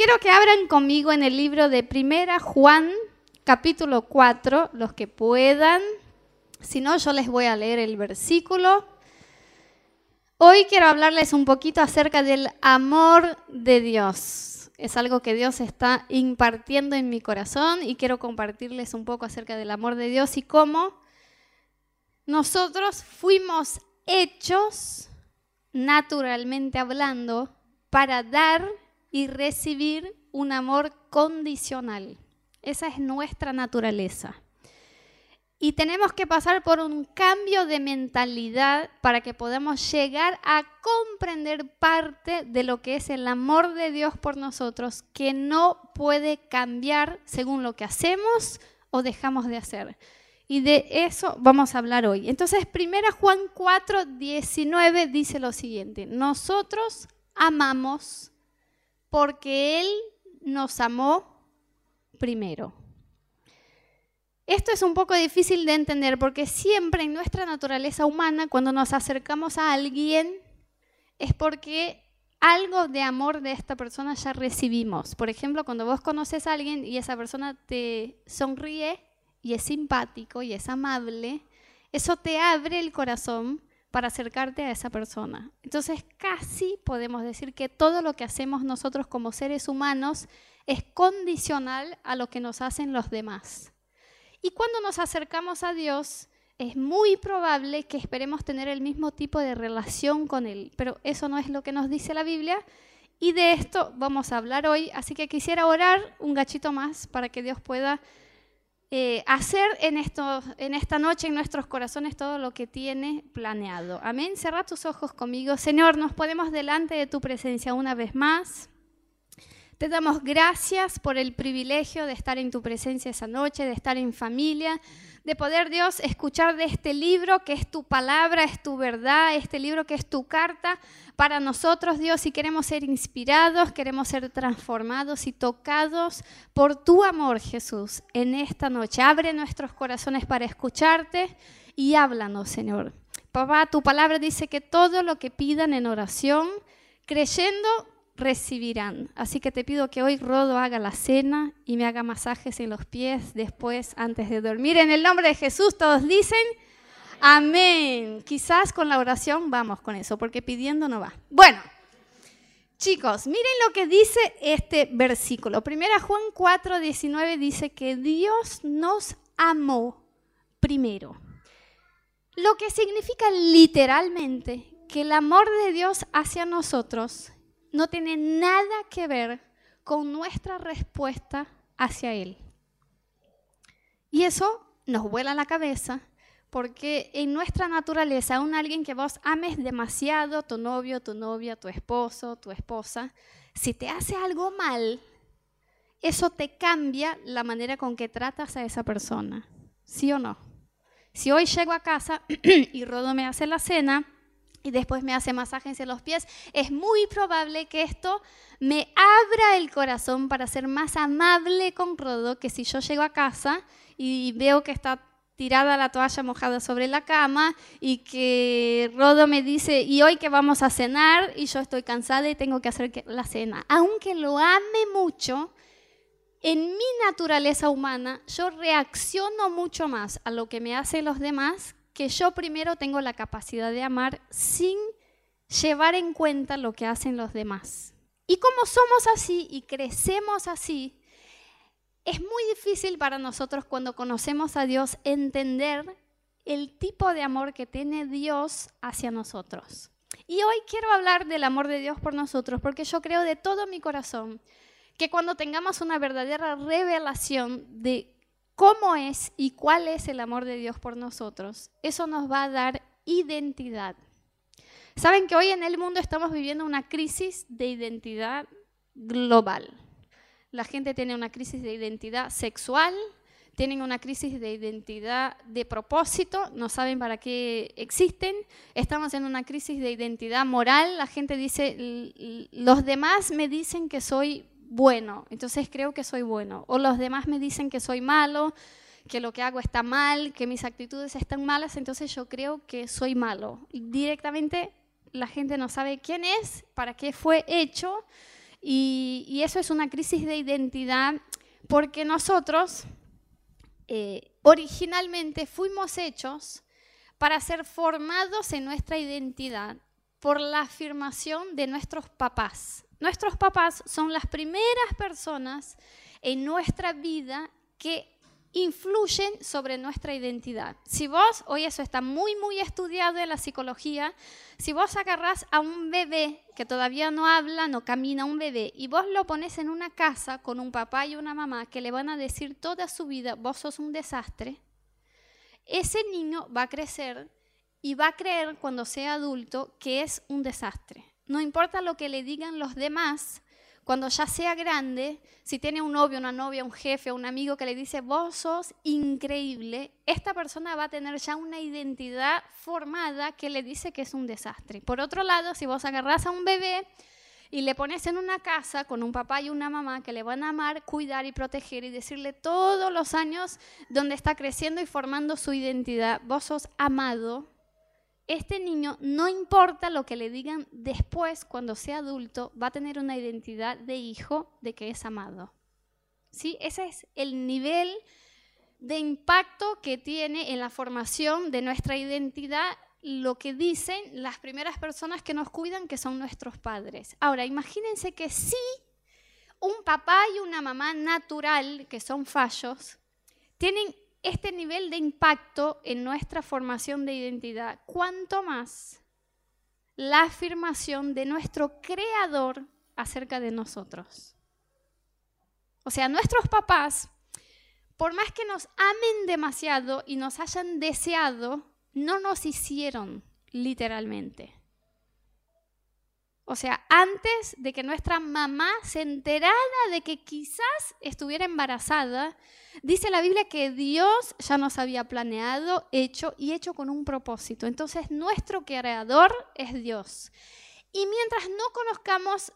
quiero que abran conmigo en el libro de Primera Juan, capítulo 4, los que puedan. Si no, yo les voy a leer el versículo. Hoy quiero hablarles un poquito acerca del amor de Dios. Es algo que Dios está impartiendo en mi corazón y quiero compartirles un poco acerca del amor de Dios y cómo nosotros fuimos hechos, naturalmente hablando, para dar y recibir un amor condicional. Esa es nuestra naturaleza. Y tenemos que pasar por un cambio de mentalidad para que podamos llegar a comprender parte de lo que es el amor de Dios por nosotros, que no puede cambiar según lo que hacemos o dejamos de hacer. Y de eso vamos a hablar hoy. Entonces, 1 Juan 4, 19 dice lo siguiente, nosotros amamos porque Él nos amó primero. Esto es un poco difícil de entender porque siempre en nuestra naturaleza humana, cuando nos acercamos a alguien, es porque algo de amor de esta persona ya recibimos. Por ejemplo, cuando vos conoces a alguien y esa persona te sonríe y es simpático y es amable, eso te abre el corazón para acercarte a esa persona. Entonces, casi podemos decir que todo lo que hacemos nosotros como seres humanos es condicional a lo que nos hacen los demás. Y cuando nos acercamos a Dios, es muy probable que esperemos tener el mismo tipo de relación con Él, pero eso no es lo que nos dice la Biblia. Y de esto vamos a hablar hoy, así que quisiera orar un gachito más para que Dios pueda eh, hacer en, esto, en esta noche en nuestros corazones todo lo que tiene planeado. Amén. Cerra tus ojos conmigo. Señor, nos ponemos delante de tu presencia una vez más. Te damos gracias por el privilegio de estar en tu presencia esa noche, de estar en familia, de poder, Dios, escuchar de este libro que es tu palabra, es tu verdad, este libro que es tu carta para nosotros, Dios, si queremos ser inspirados, queremos ser transformados y tocados por tu amor, Jesús, en esta noche. Abre nuestros corazones para escucharte y háblanos, Señor. Papá, tu palabra dice que todo lo que pidan en oración, creyendo, recibirán. Así que te pido que hoy Rodo haga la cena y me haga masajes en los pies después, antes de dormir. En el nombre de Jesús, todos dicen amén. Quizás con la oración vamos con eso, porque pidiendo no va. Bueno, chicos, miren lo que dice este versículo. Primera Juan 4, 19 dice que Dios nos amó primero. Lo que significa literalmente que el amor de Dios hacia nosotros no tiene nada que ver con nuestra respuesta hacia Él. Y eso nos vuela la cabeza porque en nuestra naturaleza, un alguien que vos ames demasiado, tu novio, tu novia, tu esposo, tu esposa, si te hace algo mal, eso te cambia la manera con que tratas a esa persona. ¿Sí o no? Si hoy llego a casa y Rodo me hace la cena, y después me hace masajes en los pies, es muy probable que esto me abra el corazón para ser más amable con Rodo que si yo llego a casa y veo que está tirada la toalla mojada sobre la cama y que Rodo me dice, ¿y hoy que vamos a cenar? Y yo estoy cansada y tengo que hacer la cena. Aunque lo ame mucho, en mi naturaleza humana yo reacciono mucho más a lo que me hacen los demás que yo primero tengo la capacidad de amar sin llevar en cuenta lo que hacen los demás. Y como somos así y crecemos así, es muy difícil para nosotros cuando conocemos a Dios entender el tipo de amor que tiene Dios hacia nosotros. Y hoy quiero hablar del amor de Dios por nosotros porque yo creo de todo mi corazón que cuando tengamos una verdadera revelación de cómo es y cuál es el amor de Dios por nosotros, eso nos va a dar identidad. Saben que hoy en el mundo estamos viviendo una crisis de identidad global. La gente tiene una crisis de identidad sexual, tienen una crisis de identidad de propósito, no saben para qué existen. Estamos en una crisis de identidad moral. La gente dice, los demás me dicen que soy bueno, entonces creo que soy bueno. O los demás me dicen que soy malo, que lo que hago está mal, que mis actitudes están malas, entonces yo creo que soy malo. Directamente la gente no sabe quién es, para qué fue hecho, Y, eso es una crisis de identidad porque nosotros eh, originalmente fuimos hechos para ser formados en nuestra identidad por la afirmación de nuestros papás. Nuestros papás son las primeras personas en nuestra vida que influyen sobre nuestra identidad. Si vos, hoy eso está muy, muy estudiado en la psicología, si vos agarrás a un bebé que todavía no habla, no camina, un bebé, y vos lo pones en una casa con un papá y una mamá que le van a decir toda su vida, vos sos un desastre, ese niño va a crecer y va a creer cuando sea adulto que es un desastre. No importa lo que le digan los demás, cuando ya sea grande, si tiene un novio, una novia, un jefe, un amigo que le dice, vos sos increíble, esta persona va a tener ya una identidad formada que le dice que es un desastre. Por otro lado, si vos agarrás a un bebé y le pones en una casa con un papá y una mamá que le van a amar, cuidar y proteger y decirle todos los años donde está creciendo y formando su identidad, vos sos amado, este niño, no importa lo que le digan después, cuando sea adulto, va a tener una identidad de hijo de que es amado. ¿Sí? Ese es el nivel de impacto que tiene en la formación de nuestra identidad lo que dicen las primeras personas que nos cuidan, que son nuestros padres. Ahora, imagínense que si un papá y una mamá natural, que son fallos, tienen este nivel de impacto en nuestra formación de identidad, cuanto más la afirmación de nuestro creador acerca de nosotros. O sea, nuestros papás, por más que nos amen demasiado y nos hayan deseado, no nos hicieron literalmente. O sea, antes de que nuestra mamá se enterara de que quizás estuviera embarazada, dice la Biblia que Dios ya nos había planeado, hecho y hecho con un propósito. Entonces nuestro creador es Dios. Y mientras no conozcamos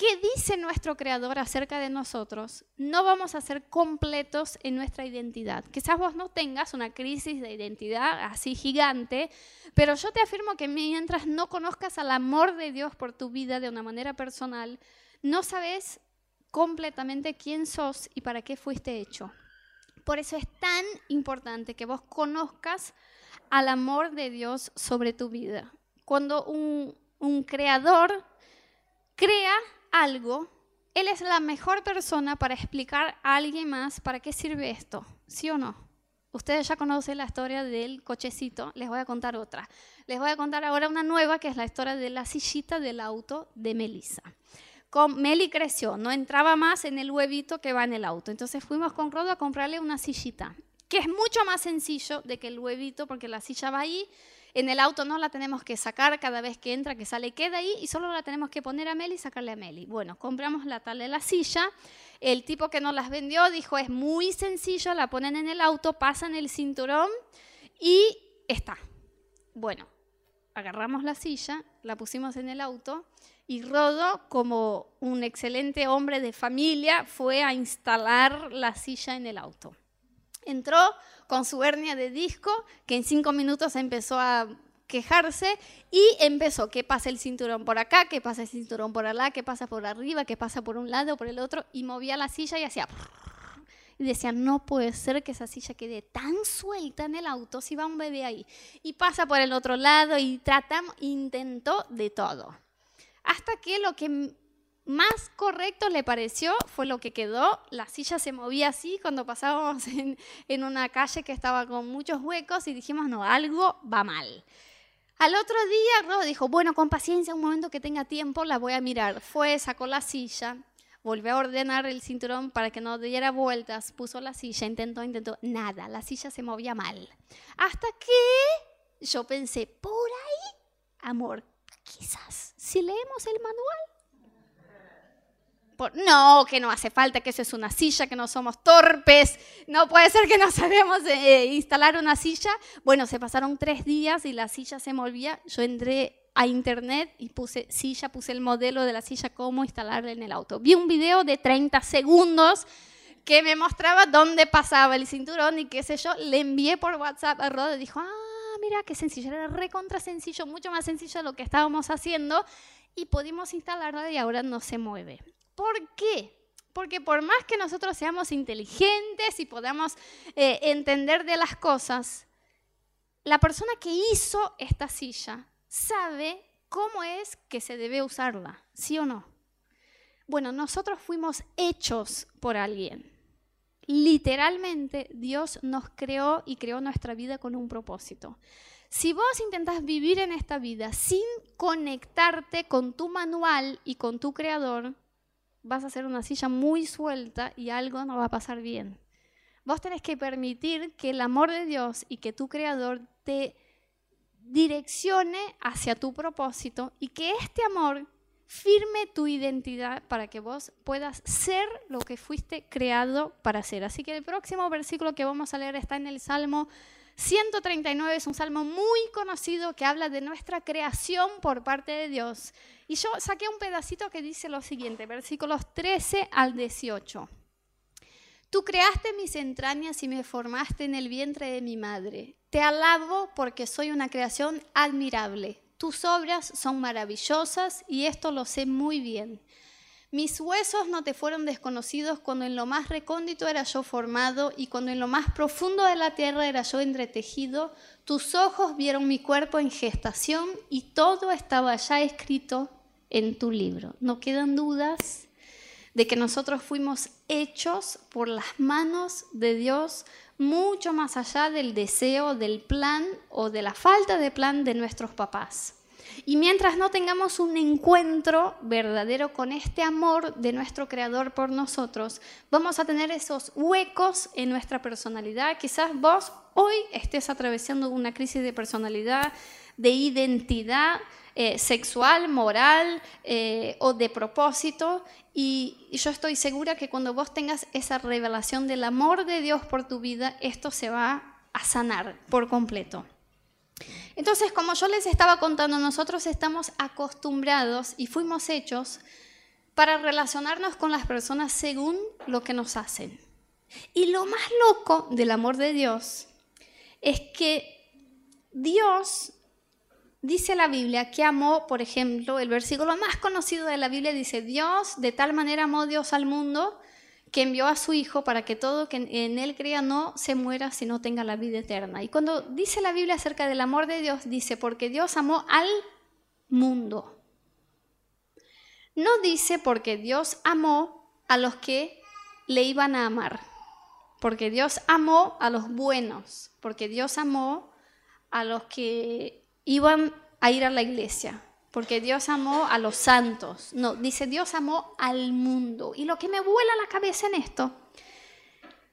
qué dice nuestro creador acerca de nosotros, no vamos a ser completos en nuestra identidad. Quizás vos no tengas una crisis de identidad así gigante, pero yo te afirmo que mientras no conozcas al amor de Dios por tu vida de una manera personal, no sabes completamente quién sos y para qué fuiste hecho. Por eso es tan importante que vos conozcas al amor de Dios sobre tu vida. Cuando un, un creador crea algo, él es la mejor persona para explicar a alguien más para qué sirve esto, ¿sí o no? Ustedes ya conocen la historia del cochecito, les voy a contar otra. Les voy a contar ahora una nueva, que es la historia de la sillita del auto de Melissa. Con Meli creció, no entraba más en el huevito que va en el auto. Entonces fuimos con Rodo a comprarle una sillita, que es mucho más sencillo de que el huevito, porque la silla va ahí en el auto no la tenemos que sacar cada vez que entra, que sale, queda ahí y solo la tenemos que poner a Meli y sacarle a Meli. Bueno, compramos la tal de la silla. El tipo que nos las vendió dijo, es muy sencillo, la ponen en el auto, pasan el cinturón y está. Bueno, agarramos la silla, la pusimos en el auto y Rodo, como un excelente hombre de familia, fue a instalar la silla en el auto. Entró con su hernia de disco, que en cinco minutos empezó a quejarse y empezó que pasa el cinturón por acá, que pasa el cinturón por allá, que pasa por arriba, que pasa por un lado, por el otro, y movía la silla y hacía... Y decía, no puede ser que esa silla quede tan suelta en el auto si va un bebé ahí. Y pasa por el otro lado y tratamos, intentó de todo. Hasta que lo que más correcto le pareció fue lo que quedó. La silla se movía así cuando pasábamos en, una calle que estaba con muchos huecos y dijimos, no, algo va mal. Al otro día, Rodo dijo, bueno, con paciencia, un momento que tenga tiempo, la voy a mirar. Fue, sacó la silla, volvió a ordenar el cinturón para que no diera vueltas, puso la silla, intentó, intentó, nada, la silla se movía mal. Hasta que yo pensé, por ahí, amor, quizás, si leemos el manual, no, que no hace falta, que eso es una silla, que no somos torpes, no puede ser que no sabemos eh, instalar una silla. Bueno, se pasaron tres días y la silla se movía. Yo entré a internet y puse silla, puse el modelo de la silla, cómo instalarla en el auto. Vi un video de 30 segundos que me mostraba dónde pasaba el cinturón y qué sé yo. Le envié por WhatsApp a Rod y dijo, ah, mira qué sencillo, era recontra sencillo, mucho más sencillo de lo que estábamos haciendo. y pudimos instalarla y ahora no se mueve. ¿Por qué? Porque por más que nosotros seamos inteligentes y podamos eh, entender de las cosas, la persona que hizo esta silla sabe cómo es que se debe usarla, ¿sí o no? Bueno, nosotros fuimos hechos por alguien. Literalmente Dios nos creó y creó nuestra vida con un propósito. Si vos intentás vivir en esta vida sin conectarte con tu manual y con tu creador, vas a hacer una silla muy suelta y algo no va a pasar bien. Vos tenés que permitir que el amor de Dios y que tu creador te direccione hacia tu propósito y que este amor firme tu identidad para que vos puedas ser lo que fuiste creado para ser. Así que el próximo versículo que vamos a leer está en el Salmo 139, es un salmo muy conocido que habla de nuestra creación por parte de Dios. Y yo saqué un pedacito que dice lo siguiente, versículos 13 al 18. Tú creaste mis entrañas y me formaste en el vientre de mi madre. Te alabo porque soy una creación admirable. Tus obras son maravillosas y esto lo sé muy bien. Mis huesos no te fueron desconocidos cuando en lo más recóndito era yo formado y cuando en lo más profundo de la tierra era yo entretejido. Tus ojos vieron mi cuerpo en gestación y todo estaba ya escrito en tu libro. No quedan dudas de que nosotros fuimos hechos por las manos de Dios mucho más allá del deseo, del plan o de la falta de plan de nuestros papás. Y mientras no tengamos un encuentro verdadero con este amor de nuestro Creador por nosotros, vamos a tener esos huecos en nuestra personalidad. Quizás vos hoy estés atravesando una crisis de personalidad, de identidad, eh, sexual, moral eh, o de propósito. Y yo estoy segura que cuando vos tengas esa revelación del amor de Dios por tu vida, esto se va a sanar por completo. Entonces, como yo les estaba contando, nosotros estamos acostumbrados y fuimos hechos para relacionarnos con las personas según lo que nos hacen. Y lo más loco del amor de Dios es que Dios dice la Biblia que amó, por ejemplo, el versículo más conocido de la Biblia dice, Dios de tal manera amó Dios al mundo que envió a su Hijo para que todo que en Él crea no se muera, sino tenga la vida eterna. Y cuando dice la Biblia acerca del amor de Dios, dice, porque Dios amó al mundo. No dice porque Dios amó a los que le iban a amar, porque Dios amó a los buenos, porque Dios amó a los que iban a ir a la iglesia, porque Dios amó a los santos. No, dice Dios amó al mundo. Y lo que me vuela la cabeza en esto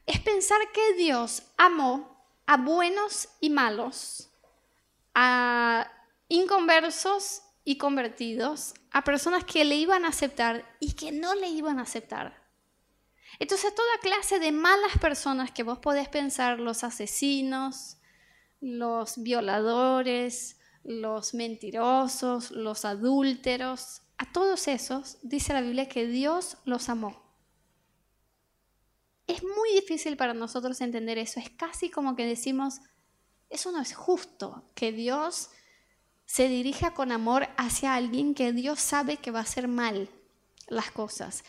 es pensar que Dios amó a buenos y malos, a inconversos y convertidos, a personas que le iban a aceptar y que no le iban a aceptar. Entonces toda clase de malas personas que vos podés pensar, los asesinos, los violadores, los mentirosos, los adúlteros, a todos esos dice la Biblia que Dios los amó. Es muy difícil para nosotros entender eso. Es casi como que decimos, eso no es justo, que Dios se dirija con amor hacia alguien que Dios sabe que va a hacer mal las cosas.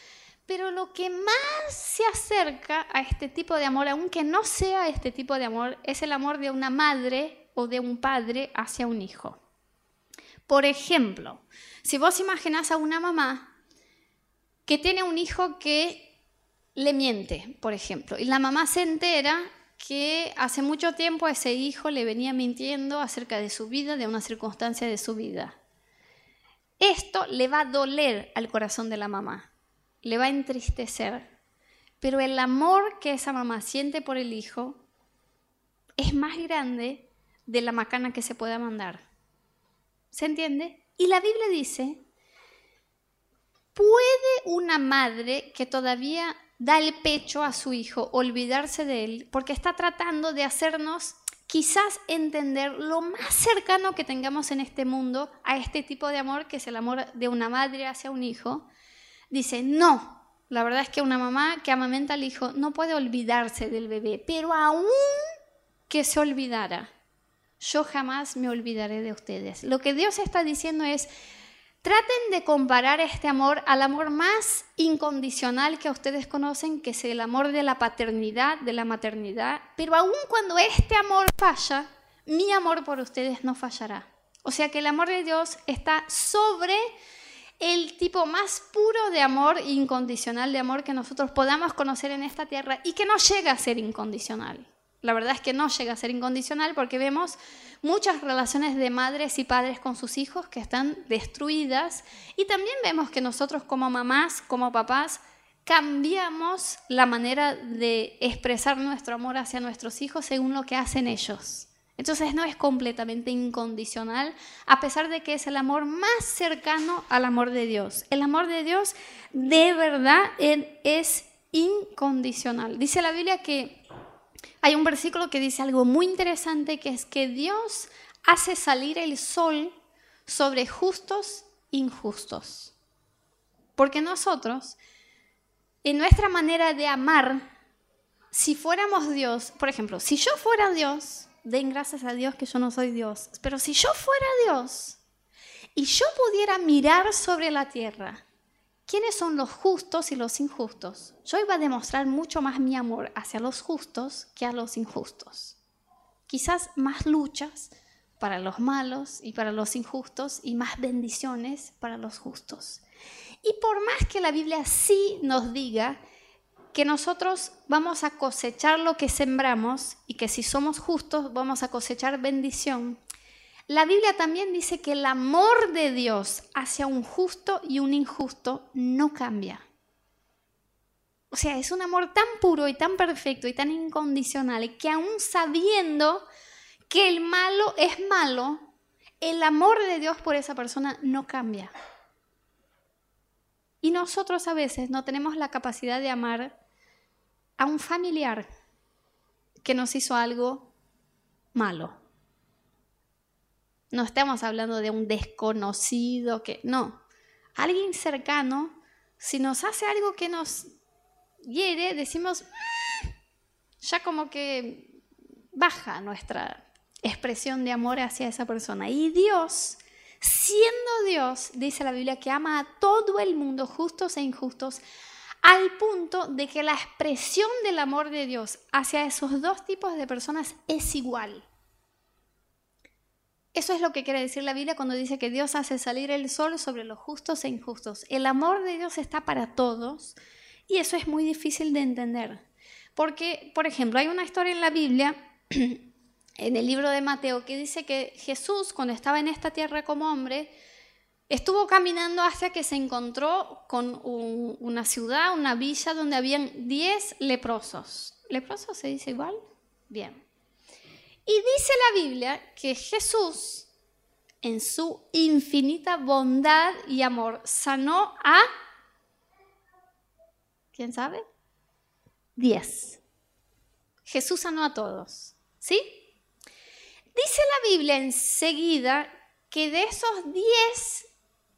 Pero lo que más se acerca a este tipo de amor, aunque no sea este tipo de amor, es el amor de una madre o de un padre hacia un hijo. Por ejemplo, si vos imaginás a una mamá que tiene un hijo que le miente, por ejemplo, y la mamá se entera que hace mucho tiempo a ese hijo le venía mintiendo acerca de su vida, de una circunstancia de su vida. Esto le va a doler al corazón de la mamá, le va a entristecer, pero el amor que esa mamá siente por el hijo es más grande de la macana que se pueda mandar. ¿Se entiende? Y la Biblia dice, ¿puede una madre que todavía da el pecho a su hijo olvidarse de él porque está tratando de hacernos quizás entender lo más cercano que tengamos en este mundo a este tipo de amor, que es el amor de una madre hacia un hijo? Dice, no, la verdad es que una mamá que amamenta al hijo no puede olvidarse del bebé, pero aún que se olvidara, yo jamás me olvidaré de ustedes. Lo que Dios está diciendo es, Traten de comparar este amor al amor más incondicional que ustedes conocen, que es el amor de la paternidad, de la maternidad. Pero aun cuando este amor falla, mi amor por ustedes no fallará. O sea que el amor de Dios está sobre el tipo más puro de amor incondicional, de amor que nosotros podamos conocer en esta tierra y que no llega a ser incondicional. La verdad es que no llega a ser incondicional porque vemos muchas relaciones de madres y padres con sus hijos que están destruidas y también vemos que nosotros como mamás, como papás, cambiamos la manera de expresar nuestro amor hacia nuestros hijos según lo que hacen ellos. Entonces no es completamente incondicional, a pesar de que es el amor más cercano al amor de Dios. El amor de Dios de verdad es incondicional. Dice la Biblia que hay un versículo que dice algo muy interesante, que es que Dios hace salir el sol sobre justos injustos. Porque nosotros, en nuestra manera de amar, si fuéramos Dios, por ejemplo, si yo fuera Dios, den gracias a Dios que yo no soy Dios. Pero si yo fuera Dios y yo pudiera mirar sobre la tierra, ¿quiénes son los justos y los injustos? Yo iba a demostrar mucho más mi amor hacia los justos que a los injustos. Quizás más luchas para los malos y para los injustos y más bendiciones para los justos. Y por más que la Biblia sí nos diga que nosotros vamos a cosechar lo que sembramos y que si somos justos vamos a cosechar bendición. La Biblia también dice que el amor de Dios hacia un justo y un injusto no cambia. O sea, es un amor tan puro y tan perfecto y tan incondicional que aún sabiendo que el malo es malo, el amor de Dios por esa persona no cambia. Y nosotros a veces no tenemos la capacidad de amar a un familiar que nos hizo algo malo. No estamos hablando de un desconocido que, no, alguien cercano, si nos hace algo que nos hiere, decimos, mm", ya como que baja nuestra expresión de amor hacia esa persona. Y Dios, siendo Dios, dice la Biblia que ama a todo el mundo, justos e injustos, al punto de que la expresión del amor de Dios hacia esos dos tipos de personas es igual. Eso es lo que quiere decir la Biblia cuando dice que Dios hace salir el sol sobre los justos e injustos. El amor de Dios está para todos y eso es muy difícil de entender. Porque, por ejemplo, hay una historia en la Biblia, en el libro de Mateo, que dice que Jesús, cuando estaba en esta tierra como hombre, Estuvo caminando hasta que se encontró con una ciudad, una villa donde habían 10 leprosos. ¿Leprosos se dice igual? Bien. Y dice la Biblia que Jesús, en su infinita bondad y amor, sanó a... ¿Quién sabe? 10. Jesús sanó a todos. ¿Sí? Dice la Biblia enseguida que de esos 10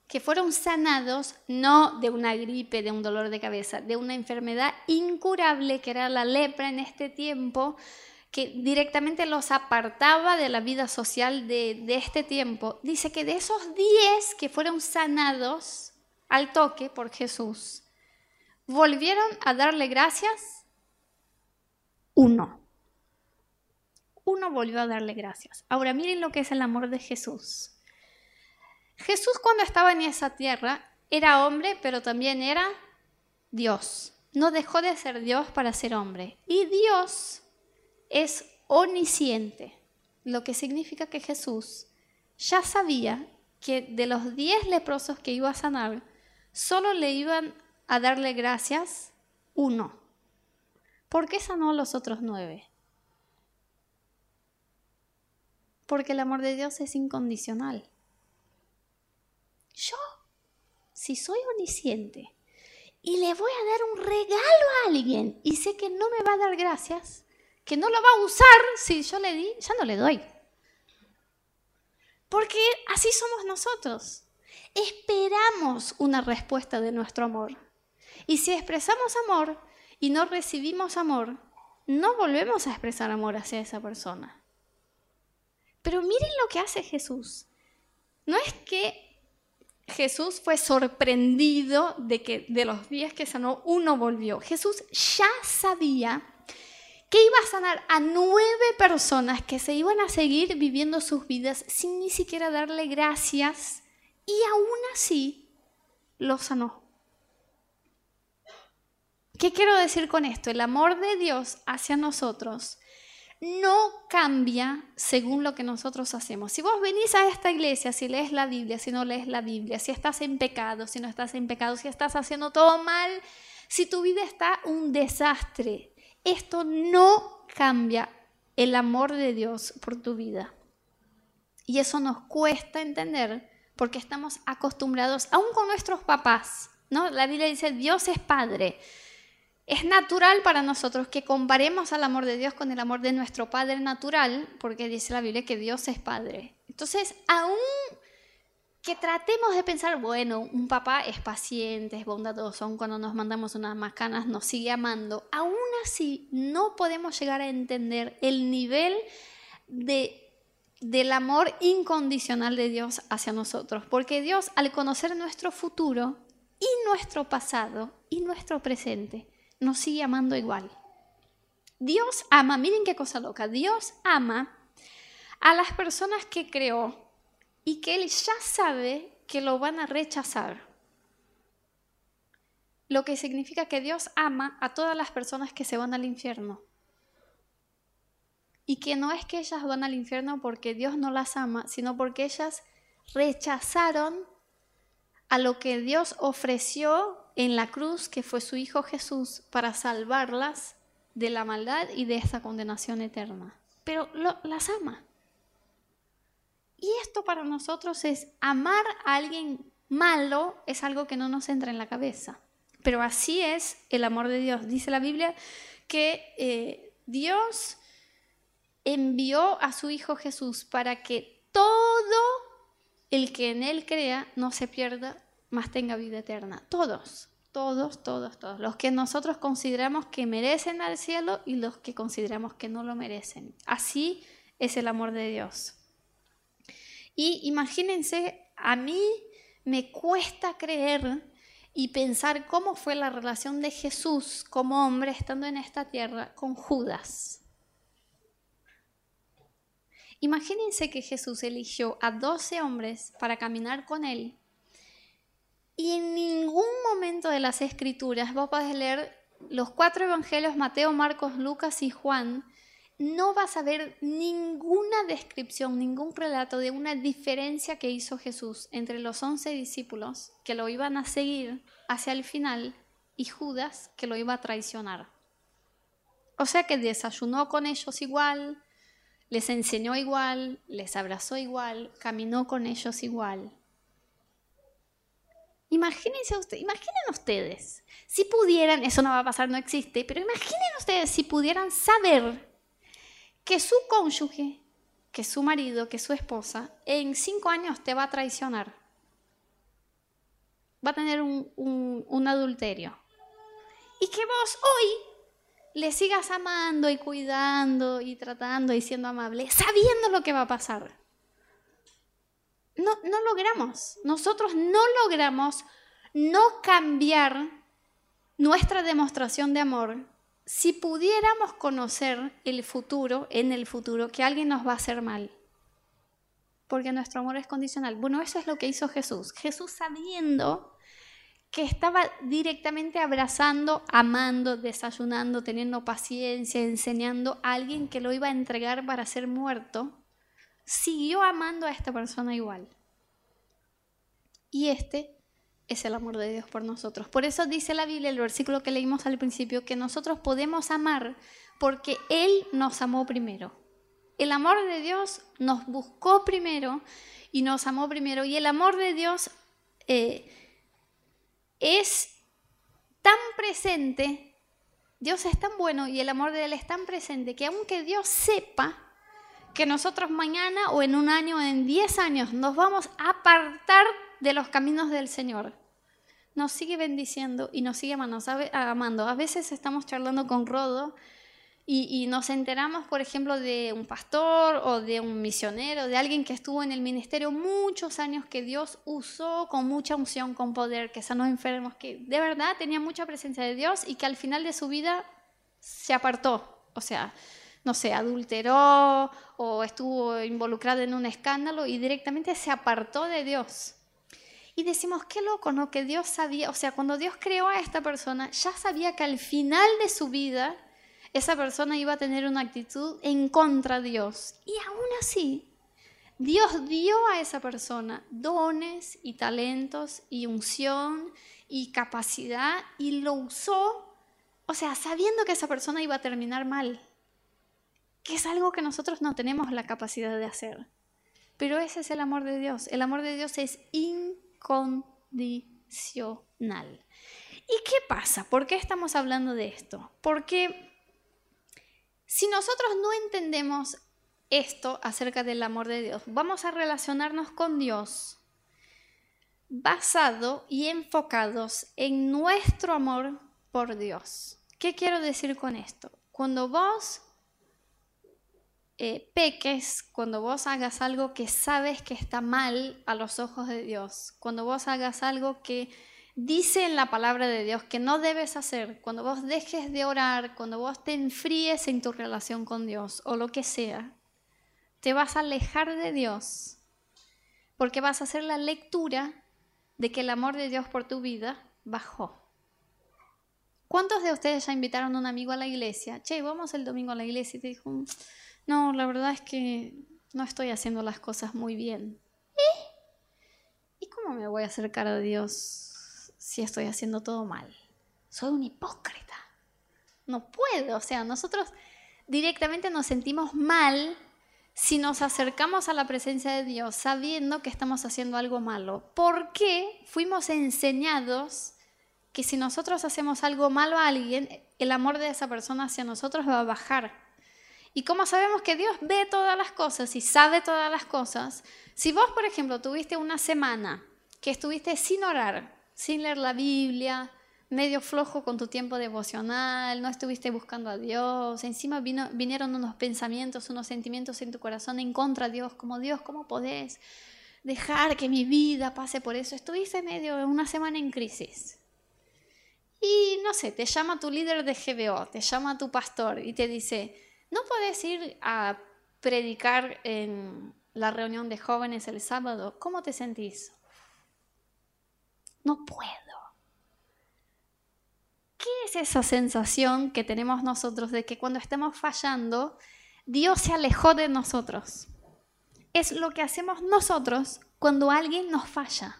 que fueron sanados no de una gripe, de un dolor de cabeza, de una enfermedad incurable que era la lepra en este tiempo, que directamente los apartaba de la vida social de, de este tiempo. Dice que de esos 10 que fueron sanados al toque por Jesús, volvieron a darle gracias uno. Uno volvió a darle gracias. Ahora miren lo que es el amor de Jesús. Jesús cuando estaba en esa tierra era hombre, pero también era Dios. No dejó de ser Dios para ser hombre. Y Dios es omnisciente, lo que significa que Jesús ya sabía que de los diez leprosos que iba a sanar, solo le iban a darle gracias uno. ¿Por qué sanó a los otros nueve? Porque el amor de Dios es incondicional. Yo, si soy omnisciente y le voy a dar un regalo a alguien y sé que no me va a dar gracias, que no lo va a usar si yo le di, ya no le doy. Porque así somos nosotros. Esperamos una respuesta de nuestro amor. Y si expresamos amor y no recibimos amor, no volvemos a expresar amor hacia esa persona. Pero miren lo que hace Jesús. No es que Jesús fue sorprendido de que de los días que sanó, uno volvió. Jesús ya sabía que iba a sanar a nueve personas que se iban a seguir viviendo sus vidas sin ni siquiera darle gracias y aún así los sanó. ¿Qué quiero decir con esto? El amor de Dios hacia nosotros no cambia según lo que nosotros hacemos. Si vos venís a esta iglesia, si lees la Biblia, si no lees la Biblia, si estás en pecado, si no estás en pecado, si estás haciendo todo mal, si tu vida está un desastre, esto no cambia el amor de Dios por tu vida. Y eso nos cuesta entender porque estamos acostumbrados, aún con nuestros papás, ¿no? La Biblia dice, Dios es Padre. Es natural para nosotros que comparemos al amor de Dios con el amor de nuestro Padre natural, porque dice la Biblia que Dios es Padre. Entonces, aún que tratemos de pensar, bueno, un papá es paciente, es bondadoso, aun cuando nos mandamos unas macanas nos sigue amando, aún así no podemos llegar a entender el nivel de, del amor incondicional de Dios hacia nosotros, porque Dios al conocer nuestro futuro y nuestro pasado y nuestro presente, nos sigue amando igual. Dios ama, miren qué cosa loca, Dios ama a las personas que creó y que Él ya sabe que lo van a rechazar. Lo que significa que Dios ama a todas las personas que se van al infierno. Y que no es que ellas van al infierno porque Dios no las ama, sino porque ellas rechazaron a lo que Dios ofreció en la cruz, que fue su Hijo Jesús, para salvarlas de la maldad y de esa condenación eterna. Pero las ama. Y esto para nosotros es amar a alguien malo, es algo que no nos entra en la cabeza. Pero así es el amor de Dios. Dice la Biblia que eh, Dios envió a su Hijo Jesús para que todo el que en Él crea no se pierda, mas tenga vida eterna. Todos, todos, todos, todos. Los que nosotros consideramos que merecen al cielo y los que consideramos que no lo merecen. Así es el amor de Dios. Y imagínense, a mí me cuesta creer y pensar cómo fue la relación de Jesús como hombre estando en esta tierra con Judas. Imagínense que Jesús eligió a 12 hombres para caminar con él y en ningún momento de las escrituras, vos podés leer los cuatro evangelios, Mateo, Marcos, Lucas y Juan, no vas a ver ninguna descripción, ningún relato de una diferencia que hizo Jesús entre los once discípulos que lo iban a seguir hacia el final y Judas que lo iba a traicionar. O sea que desayunó con ellos igual, les enseñó igual, les abrazó igual, caminó con ellos igual. Imagínense ustedes, imaginen ustedes, si pudieran, eso no va a pasar, no existe, pero imaginen ustedes si pudieran saber que su cónyuge, que su marido, que su esposa, en cinco años te va a traicionar. Va a tener un, adulterio. Y que vos hoy le sigas amando y cuidando y tratando y siendo amable, sabiendo lo que va a pasar. No, no logramos, nosotros no logramos no cambiar nuestra demostración de amor si pudiéramos conocer el futuro, en el futuro, que alguien nos va a hacer mal. Porque nuestro amor es condicional. Bueno, eso es lo que hizo Jesús. Jesús sabiendo que estaba directamente abrazando, amando, desayunando, teniendo paciencia, enseñando a alguien que lo iba a entregar para ser muerto, siguió amando a esta persona igual. Y este es el amor de Dios por nosotros. Por eso dice la Biblia, el versículo que leímos al principio, que nosotros podemos amar porque Él nos amó primero. El amor de Dios nos buscó primero y nos amó primero. Y el amor de Dios eh, es tan presente, Dios es tan bueno y el amor de Él es tan presente que aunque Dios sepa que nosotros mañana o en un año o en diez años nos vamos a apartar de los caminos del Señor, nos sigue bendiciendo y nos sigue amando. A veces estamos charlando con Rodo y, nos enteramos, por ejemplo, de un pastor o de un misionero, de alguien que estuvo en el ministerio muchos años, que Dios usó con mucha unción, con poder, que sanó enfermos, que de verdad tenía mucha presencia de Dios y que al final de su vida se apartó. O sea, no sé, adulteró o estuvo involucrado en un escándalo y directamente se apartó de Dios. Y decimos, qué loco, ¿no? Que Dios sabía, o sea, cuando Dios creó a esta persona, ya sabía que al final de su vida esa persona iba a tener una actitud en contra de Dios. Y aún así, Dios dio a esa persona dones y talentos y unción y capacidad y lo usó, o sea, sabiendo que esa persona iba a terminar mal, que es algo que nosotros no tenemos la capacidad de hacer. Pero ese es el amor de Dios. El amor de Dios es incondicional. ¿Y qué pasa? ¿Por qué estamos hablando de esto? Porque si nosotros no entendemos esto acerca del amor de Dios, vamos a relacionarnos con Dios basado y enfocados en nuestro amor por Dios. ¿Qué quiero decir con esto? Cuando vos eh, peques, cuando vos hagas algo que sabes que está mal a los ojos de Dios, cuando vos hagas algo que dice en la palabra de Dios que no debes hacer cuando vos dejes de orar, cuando vos te enfríes en tu relación con Dios o lo que sea, te vas a alejar de Dios porque vas a hacer la lectura de que el amor de Dios por tu vida bajó. ¿Cuántos de ustedes ya invitaron a un amigo a la iglesia? Che, vamos el domingo a la iglesia y te dijo, no, la verdad es que no estoy haciendo las cosas muy bien. ¿Y cómo me voy a acercar a Dios si estoy haciendo todo mal? Soy un hipócrita. No puedo. O sea, nosotros directamente nos sentimos mal si nos acercamos a la presencia de Dios sabiendo que estamos haciendo algo malo. ¿Por qué fuimos enseñados que si nosotros hacemos algo malo a alguien, el amor de esa persona hacia nosotros va a bajar? Y como sabemos que Dios ve todas las cosas y sabe todas las cosas, si vos, por ejemplo, tuviste una semana que estuviste sin orar, sin leer la Biblia, medio flojo con tu tiempo devocional, no estuviste buscando a Dios, encima vinieron unos pensamientos, unos sentimientos en tu corazón en contra de Dios, como Dios, ¿cómo podés dejar que mi vida pase por eso? Estuviste medio una semana en crisis. Y no sé, te llama tu líder de GBO, te llama tu pastor y te dice, ¿no puedes ir a predicar en la reunión de jóvenes el sábado? ¿Cómo te sentís? no puedo. ¿Qué es esa sensación que tenemos nosotros de que cuando estamos fallando, Dios se alejó de nosotros? Es lo que hacemos nosotros cuando alguien nos falla.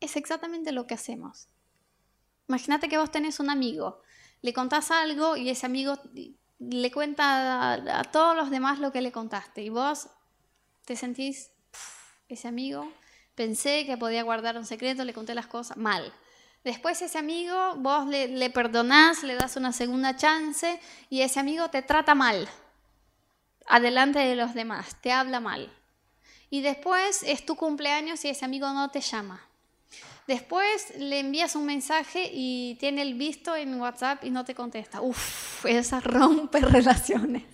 Es exactamente lo que hacemos. Imagínate que vos tenés un amigo, le contás algo y ese amigo le cuenta a, todos los demás lo que le contaste y vos te sentís, ese amigo Pensé que podía guardar un secreto, le conté las cosas mal. Después ese amigo, vos le, le perdonás, le das una segunda chance y ese amigo te trata mal, adelante de los demás, te habla mal. Y después es tu cumpleaños y ese amigo no te llama. Después le envías un mensaje y tiene el visto en WhatsApp y no te contesta. Uf, esa rompe relaciones.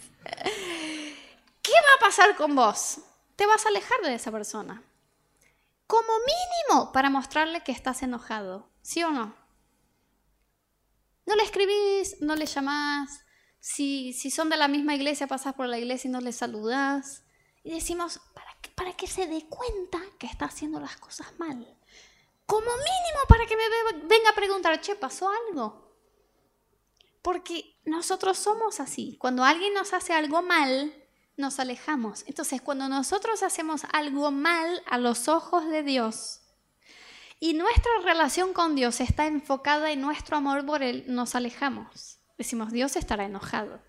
¿Qué va a pasar con vos? Te vas a alejar de esa persona como mínimo para mostrarle que estás enojado, ¿sí o no? No le escribís, no le llamás, si, si son de la misma iglesia pasás por la iglesia y no le saludás. Y decimos, para para que se dé cuenta que está haciendo las cosas mal. Como mínimo para que me venga a preguntar, che, ¿pasó algo? Porque nosotros somos así. Cuando alguien nos hace algo mal, nos alejamos. Entonces, cuando nosotros hacemos algo mal a los ojos de Dios y nuestra relación con Dios está enfocada en nuestro amor por Él, nos alejamos. Decimos, Dios estará enojado.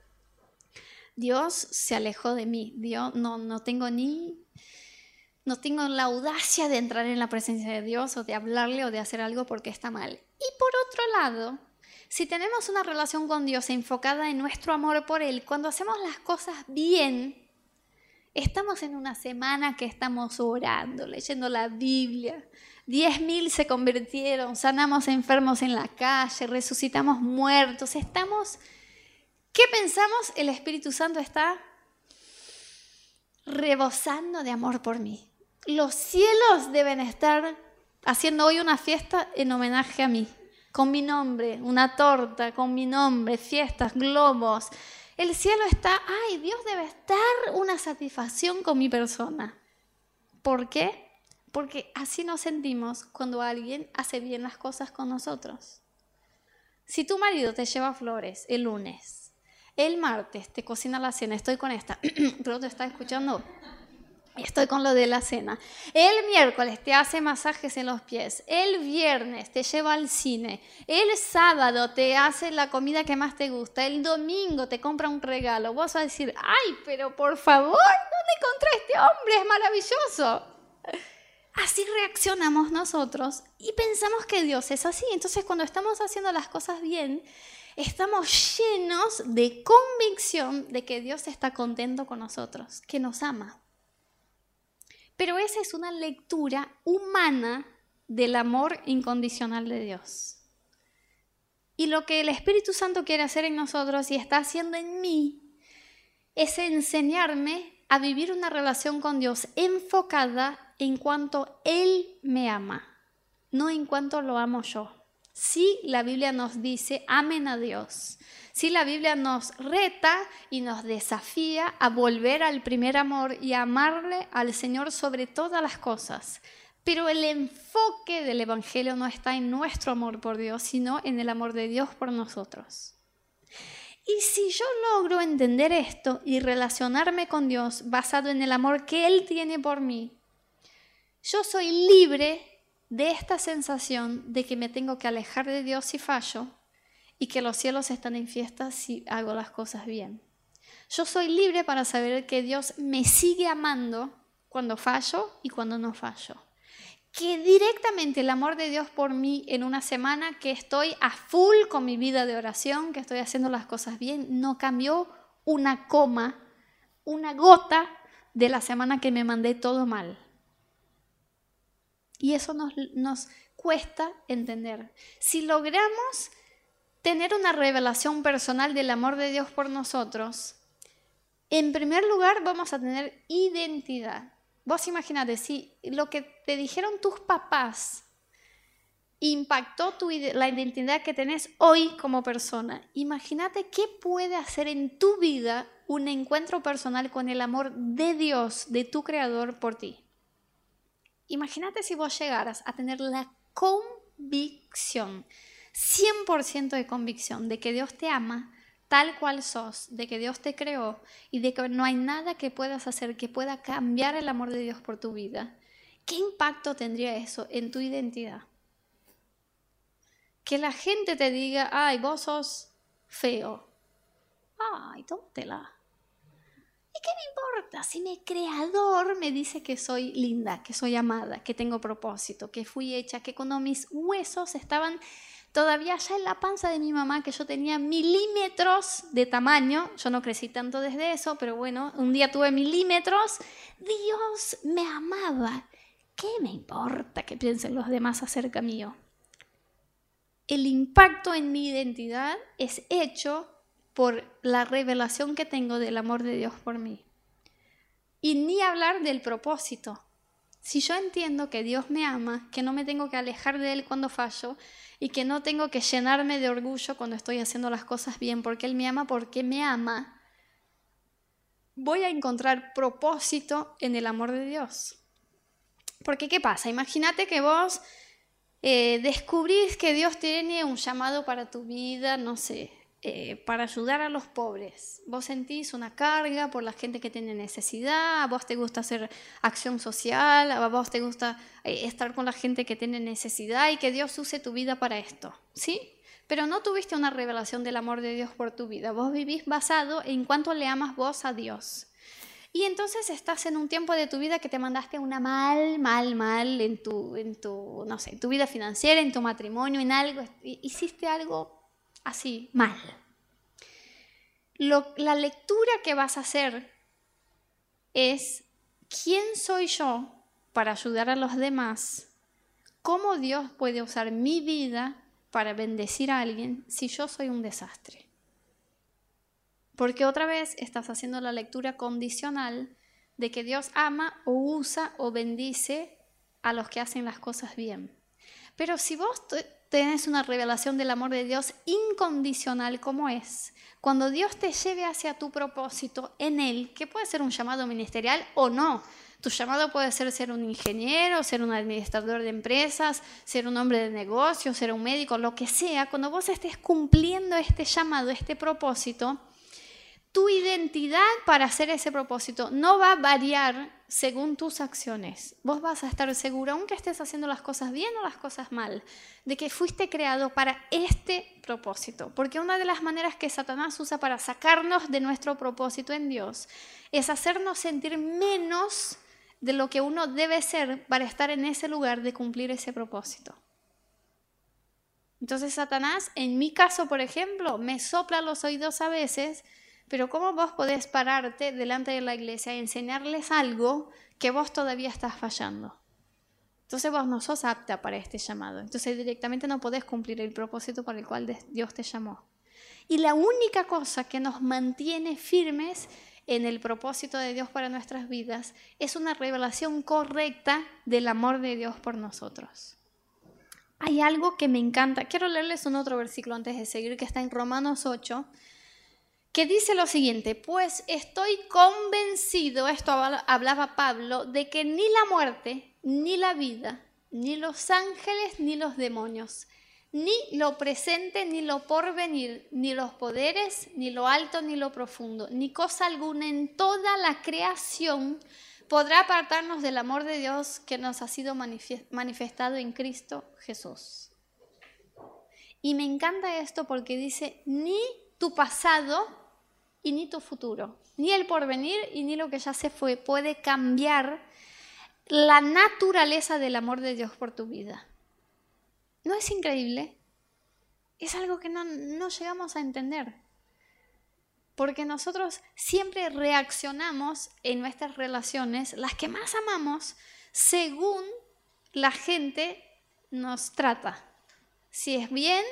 Dios se alejó de mí. Dios no, no tengo ni no tengo la audacia de entrar en la presencia de Dios o de hablarle o de hacer algo porque está mal. Y por otro lado, si tenemos una relación con Dios enfocada en nuestro amor por Él, cuando hacemos las cosas bien, estamos en una semana que estamos orando, leyendo la Biblia. Diez mil se convirtieron, sanamos enfermos en la calle, resucitamos muertos. Estamos ¿Qué pensamos? El Espíritu Santo está rebosando de amor por mí. Los cielos deben estar haciendo hoy una fiesta en homenaje a mí, con mi nombre, una torta con mi nombre, fiestas, globos. El cielo está, ay, Dios debe estar una satisfacción con mi persona. ¿Por qué? Porque así nos sentimos cuando alguien hace bien las cosas con nosotros. Si tu marido te lleva flores el lunes, el martes te cocina la cena, estoy con esta, pero te está escuchando, estoy con lo de la cena. El miércoles te hace masajes en los pies. El viernes te lleva al cine. El sábado te hace la comida que más te gusta. El domingo te compra un regalo. Vos vas a decir, ay, pero por favor, ¿dónde encontré este hombre? Es maravilloso. Así reaccionamos nosotros y pensamos que Dios es así. Entonces cuando estamos haciendo las cosas bien, estamos llenos de convicción de que Dios está contento con nosotros, que nos ama. Pero esa es una lectura humana del amor incondicional de Dios. Y lo que el Espíritu Santo quiere hacer en nosotros y está haciendo en mí es enseñarme a vivir una relación con Dios enfocada en cuanto Él me ama, no en cuanto lo amo yo. Si la Biblia nos dice, amen a Dios. Si la Biblia nos reta y nos desafía a volver al primer amor y a amarle al Señor sobre todas las cosas. Pero el enfoque del Evangelio no está en nuestro amor por Dios, sino en el amor de Dios por nosotros. Y si yo logro entender esto y relacionarme con Dios basado en el amor que Él tiene por mí, yo soy libre de esta sensación de que me tengo que alejar de Dios si fallo y que los cielos están en fiesta si hago las cosas bien. Yo soy libre para saber que Dios me sigue amando cuando fallo y cuando no fallo. Que directamente el amor de Dios por mí en una semana que estoy a full con mi vida de oración, que estoy haciendo las cosas bien, no cambió una coma, una gota de la semana que me mandé todo mal. Y eso nos, nos cuesta entender. Si logramos tener una revelación personal del amor de Dios por nosotros, en primer lugar vamos a tener identidad. Vos imagínate, si lo que te dijeron tus papás impactó tu, la identidad que tenés hoy como persona, imagínate qué puede hacer en tu vida un encuentro personal con el amor de Dios, de tu creador por ti. Imagínate si vos llegaras a tener la convicción, 100% de convicción de que Dios te ama tal cual sos, de que Dios te creó y de que no hay nada que puedas hacer que pueda cambiar el amor de Dios por tu vida. ¿Qué impacto tendría eso en tu identidad? Que la gente te diga, ay, vos sos feo. Ay, tómatela. ¿Y qué me importa si mi creador me dice que soy linda, que soy amada, que tengo propósito, que fui hecha, que cuando mis huesos estaban todavía allá en la panza de mi mamá, que yo tenía milímetros de tamaño, yo no crecí tanto desde eso, pero bueno, un día tuve milímetros, Dios me amaba. ¿Qué me importa que piensen los demás acerca mío? El impacto en mi identidad es hecho por la revelación que tengo del amor de Dios por mí. Y ni hablar del propósito. Si yo entiendo que Dios me ama, que no me tengo que alejar de Él cuando fallo y que no tengo que llenarme de orgullo cuando estoy haciendo las cosas bien, porque Él me ama, porque me ama, voy a encontrar propósito en el amor de Dios. Porque ¿qué pasa? Imagínate que vos eh, descubrís que Dios tiene un llamado para tu vida, no sé, eh, para ayudar a los pobres. Vos sentís una carga por la gente que tiene necesidad, a vos te gusta hacer acción social, a vos te gusta eh, estar con la gente que tiene necesidad y que Dios use tu vida para esto, ¿sí? Pero no tuviste una revelación del amor de Dios por tu vida. Vos vivís basado en cuánto le amas vos a Dios. Y entonces estás en un tiempo de tu vida que te mandaste una mal, mal, mal en tu, en tu, no sé, en tu vida financiera, en tu matrimonio, en algo, hiciste algo así, mal. la lectura que vas a hacer es quién soy yo para ayudar a los demás, cómo Dios puede usar mi vida para bendecir a alguien si yo soy un desastre. Porque otra vez estás haciendo la lectura condicional de que Dios ama o usa o bendice a los que hacen las cosas bien. Pero si vos tenés una revelación del amor de Dios incondicional como es, cuando Dios te lleve hacia tu propósito en Él, que puede ser un llamado ministerial o no, tu llamado puede ser ser un ingeniero, ser un administrador de empresas, ser un hombre de negocios, ser un médico, lo que sea, cuando vos estés cumpliendo este llamado, este propósito, tu identidad para hacer ese propósito no va a variar según tus acciones. Vos vas a estar seguro, aunque estés haciendo las cosas bien o las cosas mal, de que fuiste creado para este propósito. Porque una de las maneras que Satanás usa para sacarnos de nuestro propósito en Dios es hacernos sentir menos de lo que uno debe ser para estar en ese lugar de cumplir ese propósito. Entonces Satanás, en mi caso, por ejemplo, me sopla los oídos a veces pero ¿cómo vos podés pararte delante de la iglesia y enseñarles algo que vos todavía estás fallando? Entonces vos no sos apta para este llamado. Entonces directamente no podés cumplir el propósito para el cual Dios te llamó. Y la única cosa que nos mantiene firmes en el propósito de Dios para nuestras vidas es una revelación correcta del amor de Dios por nosotros. Hay algo que me encanta. Quiero leerles un otro versículo antes de seguir que está en Romanos 8 que dice lo siguiente, pues estoy convencido, esto hablaba Pablo, de que ni la muerte, ni la vida, ni los ángeles, ni los demonios, ni lo presente, ni lo porvenir, ni los poderes, ni lo alto, ni lo profundo, ni cosa alguna en toda la creación podrá apartarnos del amor de Dios que nos ha sido manifestado en Cristo Jesús. Y me encanta esto porque dice, ni tu pasado y ni tu futuro, ni el porvenir y ni lo que ya se fue puede cambiar la naturaleza del amor de Dios por tu vida. ¿No es increíble? Es algo que no, no llegamos a entender. Porque nosotros siempre reaccionamos en nuestras relaciones, las que más amamos, según la gente nos trata. Si es bien,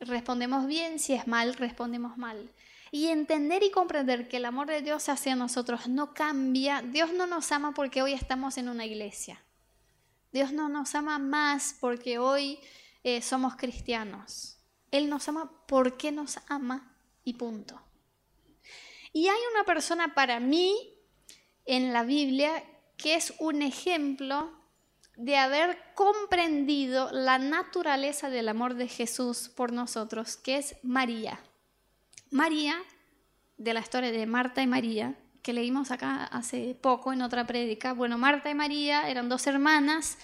respondemos bien, si es mal, respondemos mal. Y entender y comprender que el amor de Dios hacia nosotros no cambia. Dios no nos ama porque hoy estamos en una iglesia. Dios no nos ama más porque hoy eh, somos cristianos. Él nos ama porque nos ama y punto. Y hay una persona para mí en la Biblia que es un ejemplo de haber comprendido la naturaleza del amor de Jesús por nosotros, que es María. María, de la historia de Marta y María, que leímos acá hace poco en otra prédica. Bueno, Marta y María eran dos hermanas.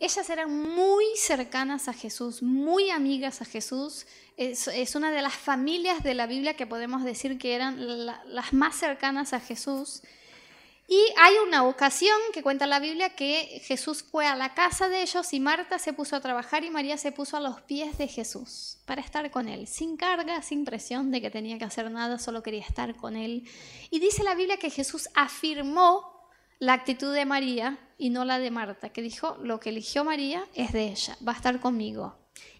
Ellas eran muy cercanas a Jesús, muy amigas a Jesús. Es, una de las familias de la Biblia que podemos decir que eran las más cercanas a Jesús. Y hay una ocasión que cuenta la Biblia que Jesús fue a la casa de ellos y Marta se puso a trabajar y María se puso a los pies de Jesús para estar con él, sin carga, sin presión de que tenía que hacer nada, solo quería estar con él. Y dice la Biblia que Jesús afirmó la actitud de María y no la de Marta, que dijo, lo que eligió María es de ella, va a estar conmigo.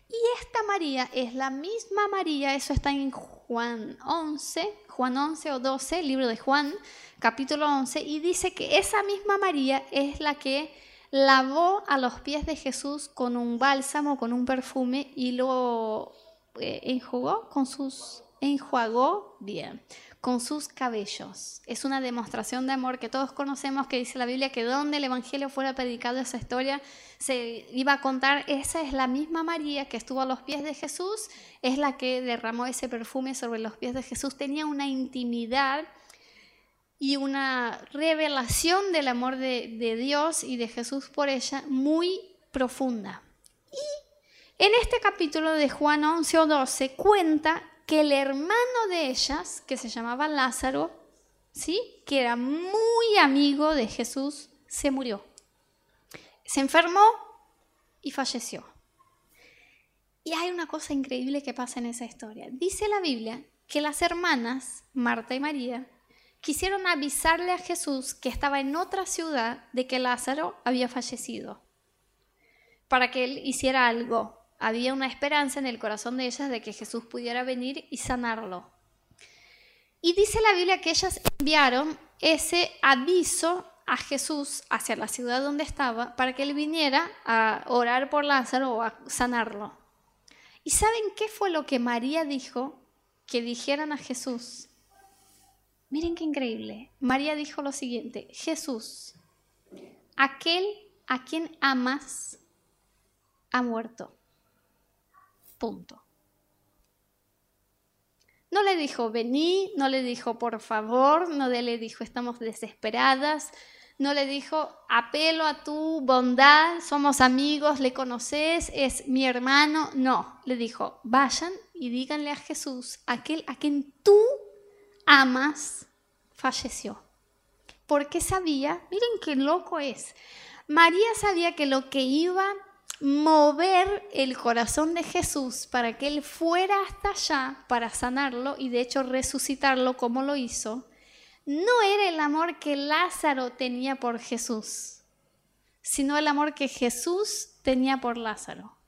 Y esta María es la misma María, eso está en Juan 11, Juan 11 o 12, libro de Juan, capítulo 11, y dice que esa misma María es la que lavó a los pies de Jesús con un bálsamo, con un perfume y lo eh, enjugó con sus enjuagó bien con sus cabellos. Es una demostración de amor que todos conocemos, que dice la Biblia que donde el Evangelio fuera predicado esa historia, se iba a contar, esa es la misma María que estuvo a los pies de Jesús, es la que derramó ese perfume sobre los pies de Jesús, tenía una intimidad y una revelación del amor de, Dios y de Jesús por ella muy profunda. Y en este capítulo de Juan 11 o 12 cuenta que el hermano de ellas, que se llamaba Lázaro, ¿sí? que era muy amigo de Jesús, se murió. Se enfermó y falleció. Y hay una cosa increíble que pasa en esa historia. Dice la Biblia que las hermanas, Marta y María, quisieron avisarle a Jesús que estaba en otra ciudad de que Lázaro había fallecido, para que él hiciera algo. Había una esperanza en el corazón de ellas de que Jesús pudiera venir y sanarlo. Y dice la Biblia que ellas enviaron ese aviso a Jesús hacia la ciudad donde estaba para que él viniera a orar por Lázaro o a sanarlo. ¿Y saben qué fue lo que María dijo que dijeran a Jesús? Miren qué increíble. María dijo lo siguiente, Jesús, aquel a quien amas ha muerto. Punto. No le dijo, vení, no le dijo, por favor, no le dijo, estamos desesperadas, no le dijo, apelo a tu bondad, somos amigos, le conoces, es mi hermano. No, le dijo, vayan y díganle a Jesús, aquel a quien tú amas, falleció. Porque sabía, miren qué loco es, María sabía que lo que iba mover el corazón de Jesús para que Él fuera hasta allá para sanarlo y de hecho resucitarlo como lo hizo, no era el amor que Lázaro tenía por Jesús, sino el amor que Jesús tenía por Lázaro.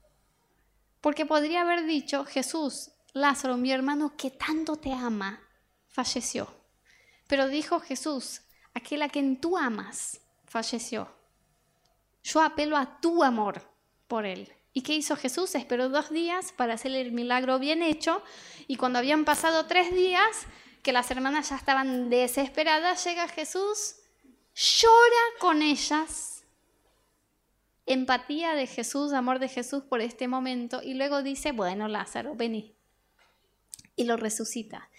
Porque podría haber dicho, Jesús, Lázaro, mi hermano que tanto te ama, falleció. Pero dijo Jesús, aquel a quien tú amas, falleció. Yo apelo a tu amor por él. ¿Y qué hizo Jesús? Esperó dos días para hacer el milagro bien hecho y cuando habían pasado tres días, que las hermanas ya estaban desesperadas, llega Jesús, llora con ellas, empatía de Jesús, amor de Jesús por este momento y luego dice, bueno, Lázaro, vení. Y lo resucita.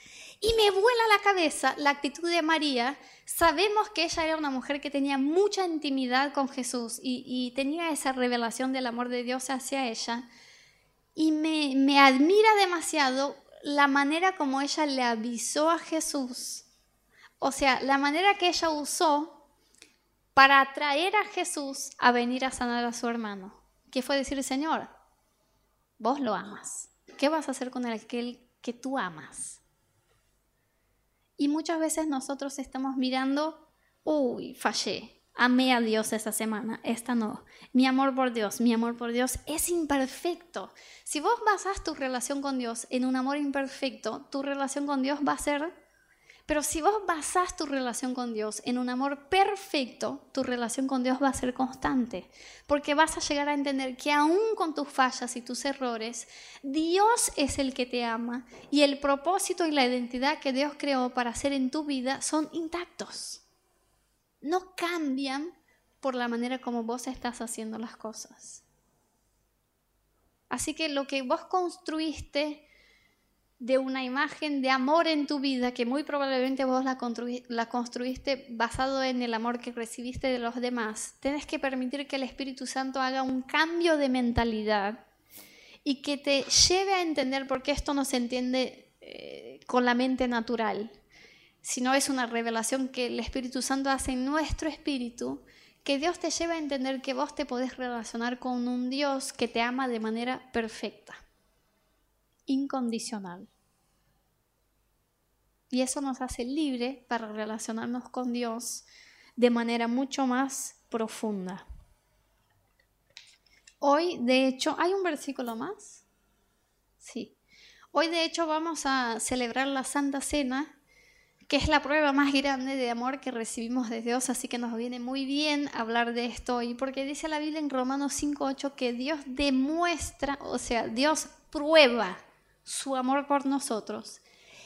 Y me vuela la cabeza la actitud de María. Sabemos que ella era una mujer que tenía mucha intimidad con Jesús y, tenía esa revelación del amor de Dios hacia ella. Y me, me admira demasiado la manera como ella le avisó a Jesús. O sea, la manera que ella usó para atraer a Jesús a venir a sanar a su hermano. Que fue decir, Señor, vos lo amas. ¿Qué vas a hacer con aquel que tú amas? Y muchas veces nosotros estamos mirando, uy, fallé, amé a Dios esa semana, esta no. Mi amor por Dios, mi amor por Dios es imperfecto. Si vos basás tu relación con Dios en un amor imperfecto, tu relación con Dios va a ser pero si vos basás tu relación con Dios en un amor perfecto, tu relación con Dios va a ser constante, porque vas a llegar a entender que aún con tus fallas y tus errores, Dios es el que te ama y el propósito y la identidad que Dios creó para hacer en tu vida son intactos. No cambian por la manera como vos estás haciendo las cosas. Así que lo que vos construiste de una imagen de amor en tu vida que muy probablemente vos la, construiste basado en el amor que recibiste de los demás, tienes que permitir que el Espíritu Santo haga un cambio de mentalidad y que te lleve a entender por qué esto no se entiende eh, con la mente natural, sino es una revelación que el Espíritu Santo hace en nuestro espíritu, que Dios te lleva a entender que vos te podés relacionar con un Dios que te ama de manera perfecta incondicional. Y eso nos hace libre para relacionarnos con Dios de manera mucho más profunda. Hoy, de hecho, ¿hay un versículo más? Sí. Hoy, de hecho, vamos a celebrar la Santa Cena, que es la prueba más grande de amor que recibimos de Dios, así que nos viene muy bien hablar de esto hoy, porque dice la Biblia en Romanos 5.8 que Dios demuestra, o sea, Dios prueba su amor por nosotros,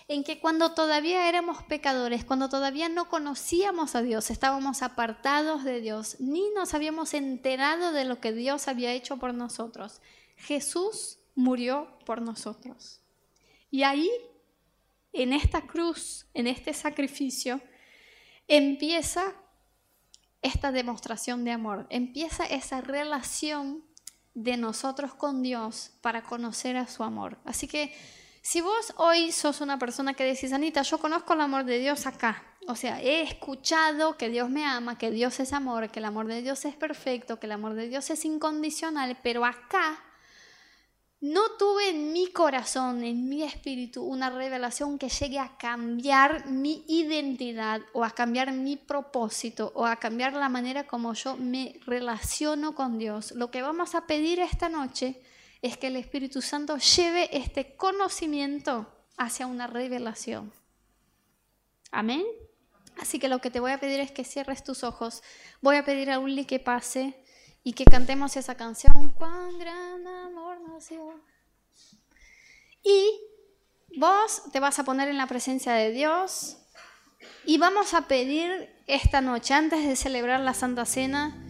en que cuando todavía éramos pecadores, cuando todavía no conocíamos a Dios, estábamos apartados de Dios, ni nos habíamos enterado de lo que Dios había hecho por nosotros, Jesús murió por nosotros. Y ahí, en esta cruz, en este sacrificio, empieza esta demostración de amor, empieza esa relación de nosotros con Dios para conocer a su amor. Así que si vos hoy sos una persona que decís, Anita, yo conozco el amor de Dios acá, o sea, he escuchado que Dios me ama, que Dios es amor, que el amor de Dios es perfecto, que el amor de Dios es incondicional, pero acá no tuve en mi corazón, en mi espíritu, una revelación que llegue a cambiar mi identidad o a cambiar mi propósito o a cambiar la manera como yo me relaciono con Dios. Lo que vamos a pedir esta noche es que el Espíritu Santo lleve este conocimiento hacia una revelación. Amén. Así que lo que te voy a pedir es que cierres tus ojos. Voy a pedir a Uli que pase y que cantemos esa canción. Cuán gran amor nació. Y vos te vas a poner en la presencia de Dios y vamos a pedir esta noche, antes de celebrar la Santa Cena,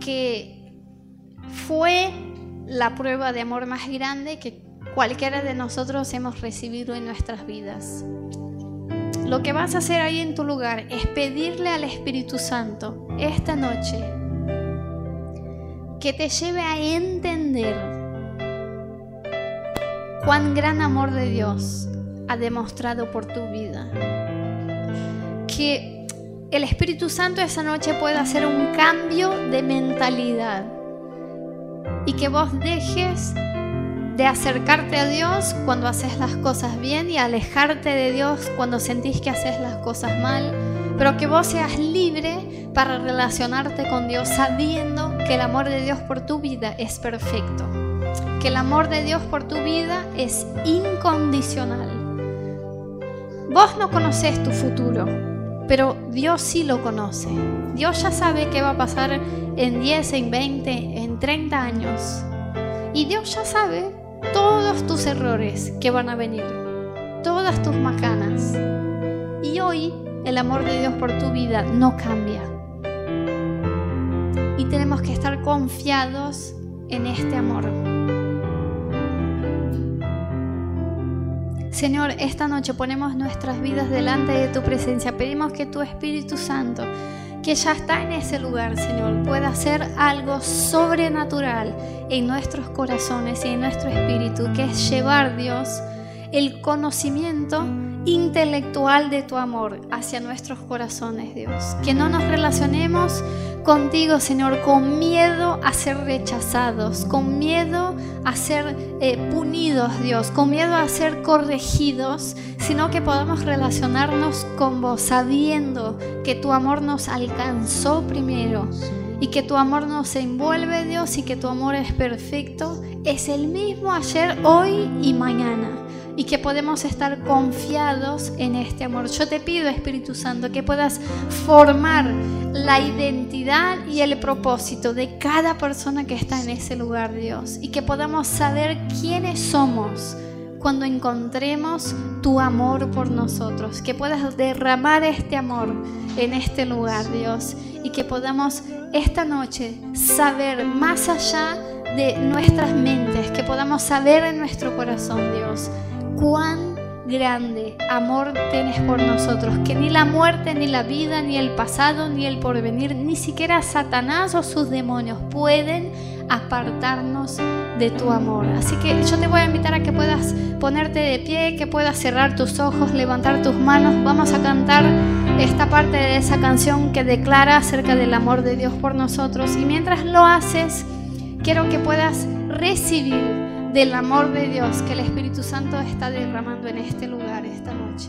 que fue la prueba de amor más grande que cualquiera de nosotros hemos recibido en nuestras vidas. Lo que vas a hacer ahí en tu lugar es pedirle al Espíritu Santo esta noche que te lleve a entender cuán gran amor de Dios ha demostrado por tu vida. Que el Espíritu Santo esa noche pueda hacer un cambio de mentalidad y que vos dejes de acercarte a Dios cuando haces las cosas bien y alejarte de Dios cuando sentís que haces las cosas mal, pero que vos seas libre para relacionarte con Dios sabiendo que el amor de Dios por tu vida es perfecto, que el amor de Dios por tu vida es incondicional. Vos no conoces tu futuro, pero Dios sí lo conoce. Dios ya sabe qué va a pasar en 10, en 20, en 30 años. Y Dios ya sabe todos tus errores que van a venir, todas tus macanas. Y hoy el amor de Dios por tu vida no cambia. Y tenemos que estar confiados en este amor. Señor, esta noche ponemos nuestras vidas delante de tu presencia. Pedimos que tu Espíritu Santo que ya está en ese lugar, Señor, pueda hacer algo sobrenatural en nuestros corazones y en nuestro espíritu, que es llevar, Dios, el conocimiento intelectual de tu amor hacia nuestros corazones, Dios. Que no nos relacionemos contigo, Señor, con miedo a ser rechazados, con miedo a ser eh, punidos, Dios, con miedo a ser corregidos, sino que podamos relacionarnos con vos sabiendo que tu amor nos alcanzó primero y que tu amor nos envuelve, Dios, y que tu amor es perfecto, es el mismo ayer, hoy y mañana y que podemos estar confiados en este amor. Yo te pido, Espíritu Santo, que puedas formar la identidad y el propósito de cada persona que está en ese lugar, Dios, y que podamos saber quiénes somos cuando encontremos tu amor por nosotros, que puedas derramar este amor en este lugar, Dios, y que podamos esta noche saber más allá de nuestras mentes, que podamos saber en nuestro corazón, Dios, cuán grande amor tienes por nosotros, que ni la muerte, ni la vida, ni el pasado, ni el porvenir, ni siquiera Satanás o sus demonios pueden apartarnos de tu amor. Así que yo te voy a invitar a que puedas ponerte de pie, que puedas cerrar tus ojos, levantar tus manos. Vamos a cantar esta parte de esa canción que declara acerca del amor de Dios por nosotros. Y mientras lo haces, quiero que puedas recibir del amor de Dios que el Espíritu Santo está derramando en este lugar esta noche.